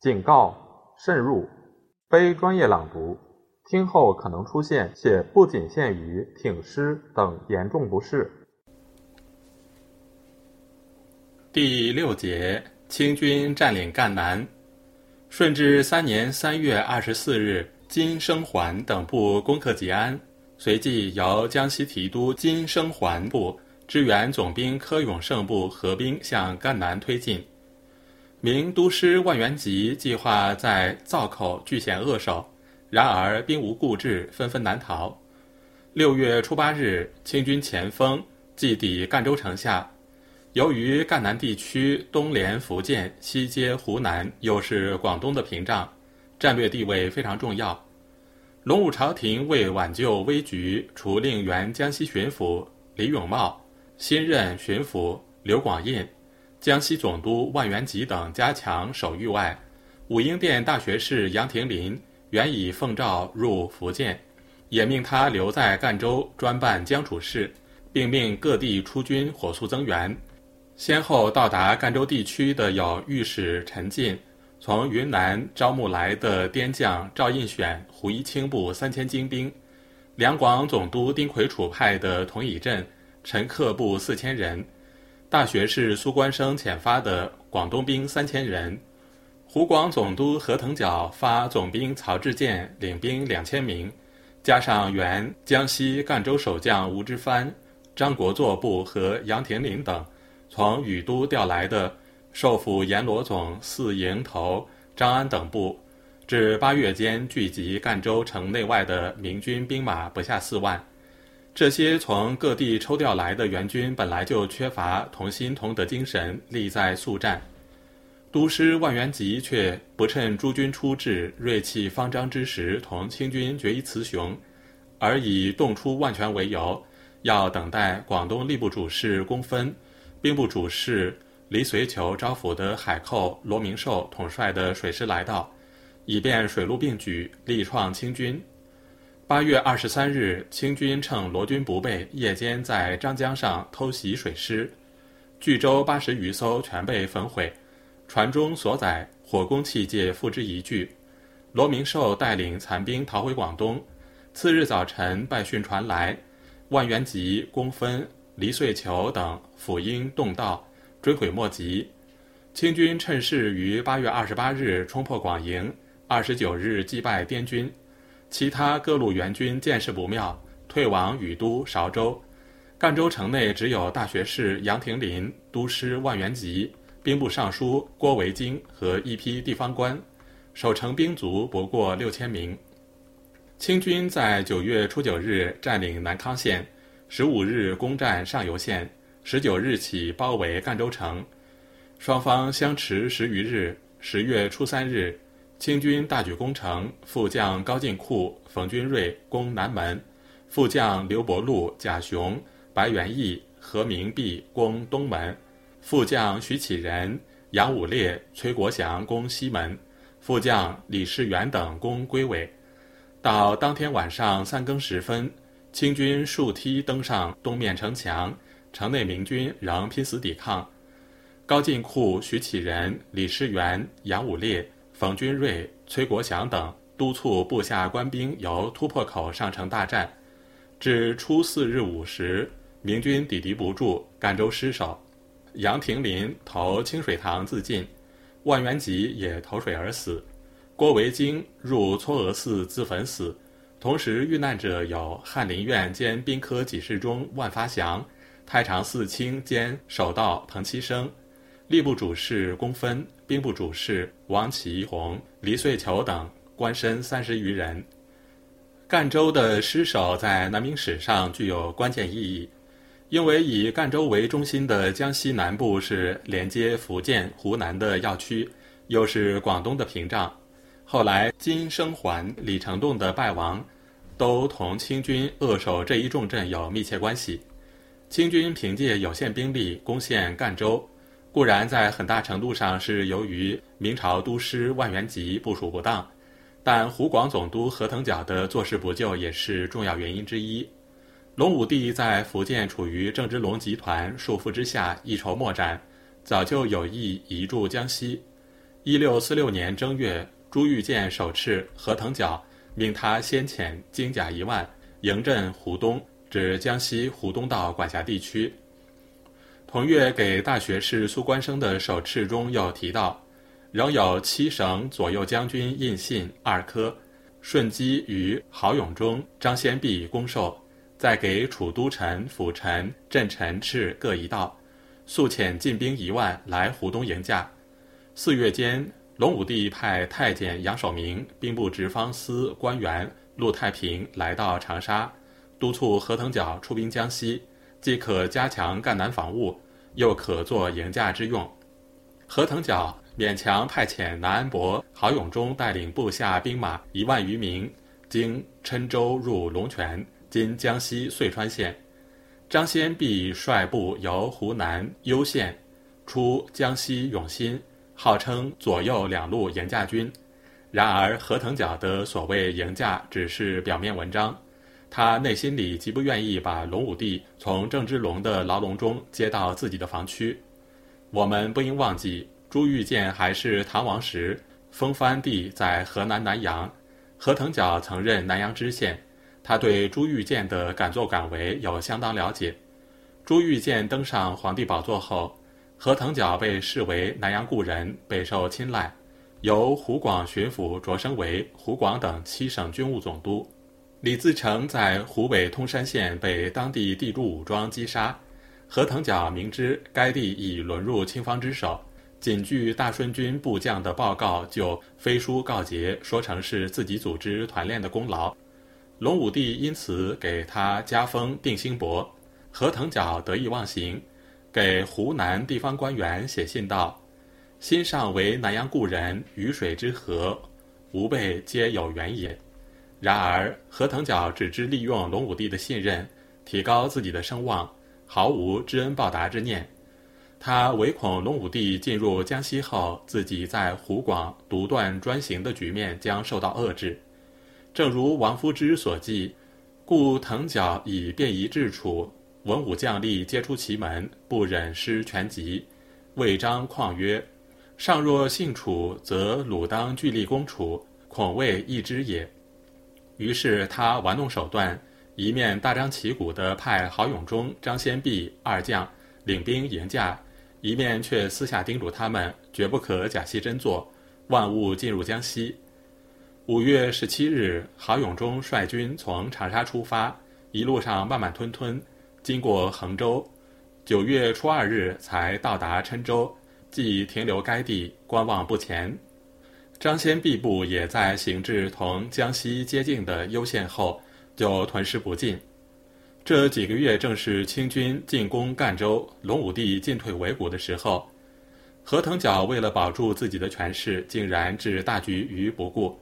警告：慎入，非专业朗读，听后可能出现且不仅限于挺尸等严重不适。第六节，清军占领赣南。顺治三年三月二十四日，金生桓等部攻克吉安，随即由江西提督金生桓部支援总兵柯永胜部合兵向赣南推进。明都师万源吉计划在灶口据险扼守，然而兵无固志，纷纷南逃。六月初八日，清军前锋即抵赣州城下。由于赣南地区东连福建，西接湖南，又是广东的屏障，战略地位非常重要。隆武朝廷为挽救危局，除令原江西巡抚李永茂、新任巡抚刘广印、江西总督万源吉等加强守御外，武英殿大学士杨廷林原已奉诏入福建，也命他留在赣州专办江楚事，并命各地出军火速增援。先后到达赣州地区的有御史陈进，从云南招募来的滇将赵印选、胡一清部三千精兵；两广总督丁魁楚派的童以镇、陈克部四千人；大学士苏关生遣发的广东兵三千人；湖广总督何腾蛟发总兵曹志健领兵两千名，加上原江西赣州守将吴之藩、张国作部和杨廷林等。从禹都调来的受府阎罗总四营头张安等部，至八月间聚集赣州城内外的明军兵马不下四万。这些从各地抽调来的援军本来就缺乏同心同德精神，力在速战。都师万源吉却不趁诸军出至锐气方张之时同清军决一雌雄，而以动出万全为由，要等待广东吏部主事龚分。兵部主事李随求招抚的海寇罗明寿统帅的水师来到，以便水陆并举，力创清军。八月二十三日，清军趁罗军不备，夜间在张江上偷袭水师，巨舟八十余艘全被焚毁，船中所载火攻器械付之一炬。罗明寿带领残兵逃回广东。次日早晨，败讯传来，万源吉、公分。黎遂求等辅英动道，追悔莫及。清军趁势于八月二十八日冲破广营，二十九日击败滇军。其他各路援军见势不妙，退往禹都、韶州。赣州城内只有大学士杨廷林、都师万源吉、兵部尚书郭维京和一批地方官，守城兵卒不过六千名。清军在九月初九日占领南康县。十五日攻占上游县，十九日起包围赣州城，双方相持十余日。十月初三日，清军大举攻城，副将高进库、冯君瑞攻南门，副将刘伯禄、贾雄、白元义、何明弼攻东门，副将徐启仁、杨武烈、崔国祥攻西门，副将李世元等攻归尾。到当天晚上三更时分。清军数梯登上东面城墙，城内明军仍拼死抵抗。高进库、徐启仁、李世元、杨武烈、冯君瑞、崔国祥等督促部下官兵由突破口上城大战。至初四日午时，明军抵敌不住，赣州失守。杨廷林投清水塘自尽，万源吉也投水而死。郭维京入嵯峨寺自焚死。同时遇难者有翰林院兼兵科给事中万发祥、太常寺卿兼守道彭七生、吏部主事龚分、兵部主事王其宏、黎遂求等官绅三十余人。赣州的失守在南明史上具有关键意义，因为以赣州为中心的江西南部是连接福建、湖南的要区，又是广东的屏障。后来，金生桓、李成栋的败亡，都同清军扼守这一重镇有密切关系。清军凭借有限兵力攻陷赣州，固然在很大程度上是由于明朝都师万源吉部署不当，但湖广总督何腾蛟的坐视不救也是重要原因之一。隆武帝在福建处于郑芝龙集团束缚之下，一筹莫展，早就有意移驻江西。一六四六年正月，朱玉建手敕何腾蛟，命他先遣精甲一万，迎镇湖东，指江西湖东道管辖地区。同月给大学士苏关生的手敕中又提到，仍有七省左右将军印信二科，顺基与郝永忠、张先弼公授。再给楚都臣、辅臣、镇臣敕各一道，速遣进兵一万来湖东迎驾。四月间，隆武帝派太监杨守明、兵部直方司官员陆太平来到长沙，督促何腾蛟出兵江西，既可加强赣南防务，又可做迎驾之用。何腾蛟勉强派遣南安伯郝永忠带领部下兵马一万余名，经郴州入龙泉。今江西遂川县，张先弼率部由湖南攸县出江西永新，号称左右两路迎驾军。然而何腾蛟的所谓迎驾只是表面文章，他内心里极不愿意把隆武帝从郑芝龙的牢笼中接到自己的防区。我们不应忘记，朱玉建还是唐王时，封藩地在河南南阳，何腾蛟曾任南阳知县。他对朱玉建的敢作敢为有相当了解。朱玉建登上皇帝宝座后，何腾蛟被视为南阳故人，备受青睐，由湖广巡抚擢升为湖广等七省军务总督。李自成在湖北通山县被当地地主武装击杀，何腾蛟明知该地已沦入清方之手，仅据大顺军部将的报告，就飞书告捷，说成是自己组织团练的功劳。隆武帝因此给他加封定兴伯，何腾蛟得意忘形，给湖南地方官员写信道：“心上为南阳故人，鱼水之和，吾辈皆有缘也。”然而何腾蛟只知利用隆武帝的信任，提高自己的声望，毫无知恩报答之念。他唯恐隆武帝进入江西后，自己在湖广独断专行的局面将受到遏制。正如王夫之所记，故腾蛟以便宜治楚，文武将吏皆出其门，不忍失权极。魏章况曰：“上若信楚，则鲁当据立攻楚，恐未易之也。”于是他玩弄手段，一面大张旗鼓地派郝永忠、张先弼二将领兵迎驾，一面却私下叮嘱他们绝不可假戏真做，万勿进入江西。五月十七日，郝永忠率军从长沙出发，一路上慢慢吞吞，经过衡州。九月初二日才到达郴州，即停留该地观望不前。张先弼部也在行至同江西接近的攸县后，就屯师不进。这几个月正是清军进攻赣州、隆武帝进退维谷的时候，何腾蛟为了保住自己的权势，竟然置大局于不顾。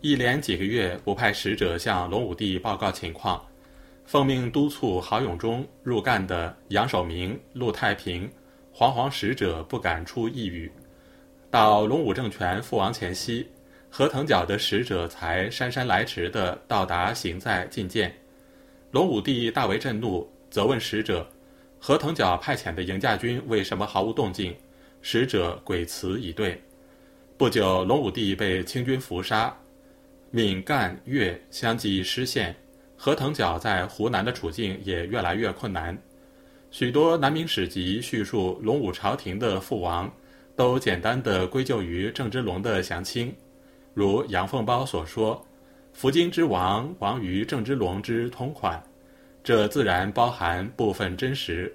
一连几个月不派使者向隆武帝报告情况，奉命督促郝永忠入赣的杨守明、陆太平，惶惶使者不敢出一语。到隆武政权覆亡前夕，何腾蛟的使者才姗姗来迟地到达行在觐见。隆武帝大为震怒，责问使者：何腾蛟派遣的迎驾军为什么毫无动静？使者诡辞以对。不久，隆武帝被清军伏杀。闽赣粤相继失陷，何腾蛟在湖南的处境也越来越困难。许多南明史籍叙述隆武朝廷的覆亡，都简单的归咎于郑芝龙的降清，如杨凤苞所说：“福京之亡，亡于郑芝龙之通款。”这自然包含部分真实。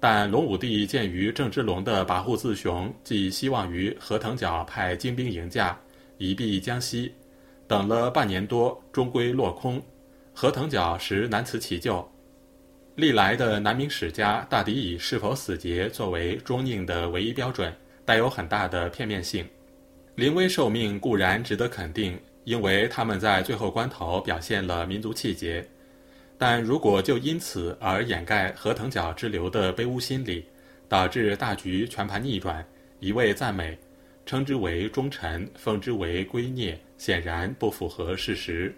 但隆武帝鉴于郑芝龙的跋扈自雄，寄希望于何腾蛟派精兵迎驾，以避江西。等了半年多，终归落空，何腾蛟实难辞其咎。历来的南明史家大抵以是否死节作为中宁的唯一标准，带有很大的片面性。临危受命固然值得肯定，因为他们在最后关头表现了民族气节。但如果就因此而掩盖何腾蛟之流的卑污心理，导致大局全盘逆转，一味赞美。称之为忠臣，奉之为圭臬，显然不符合事实。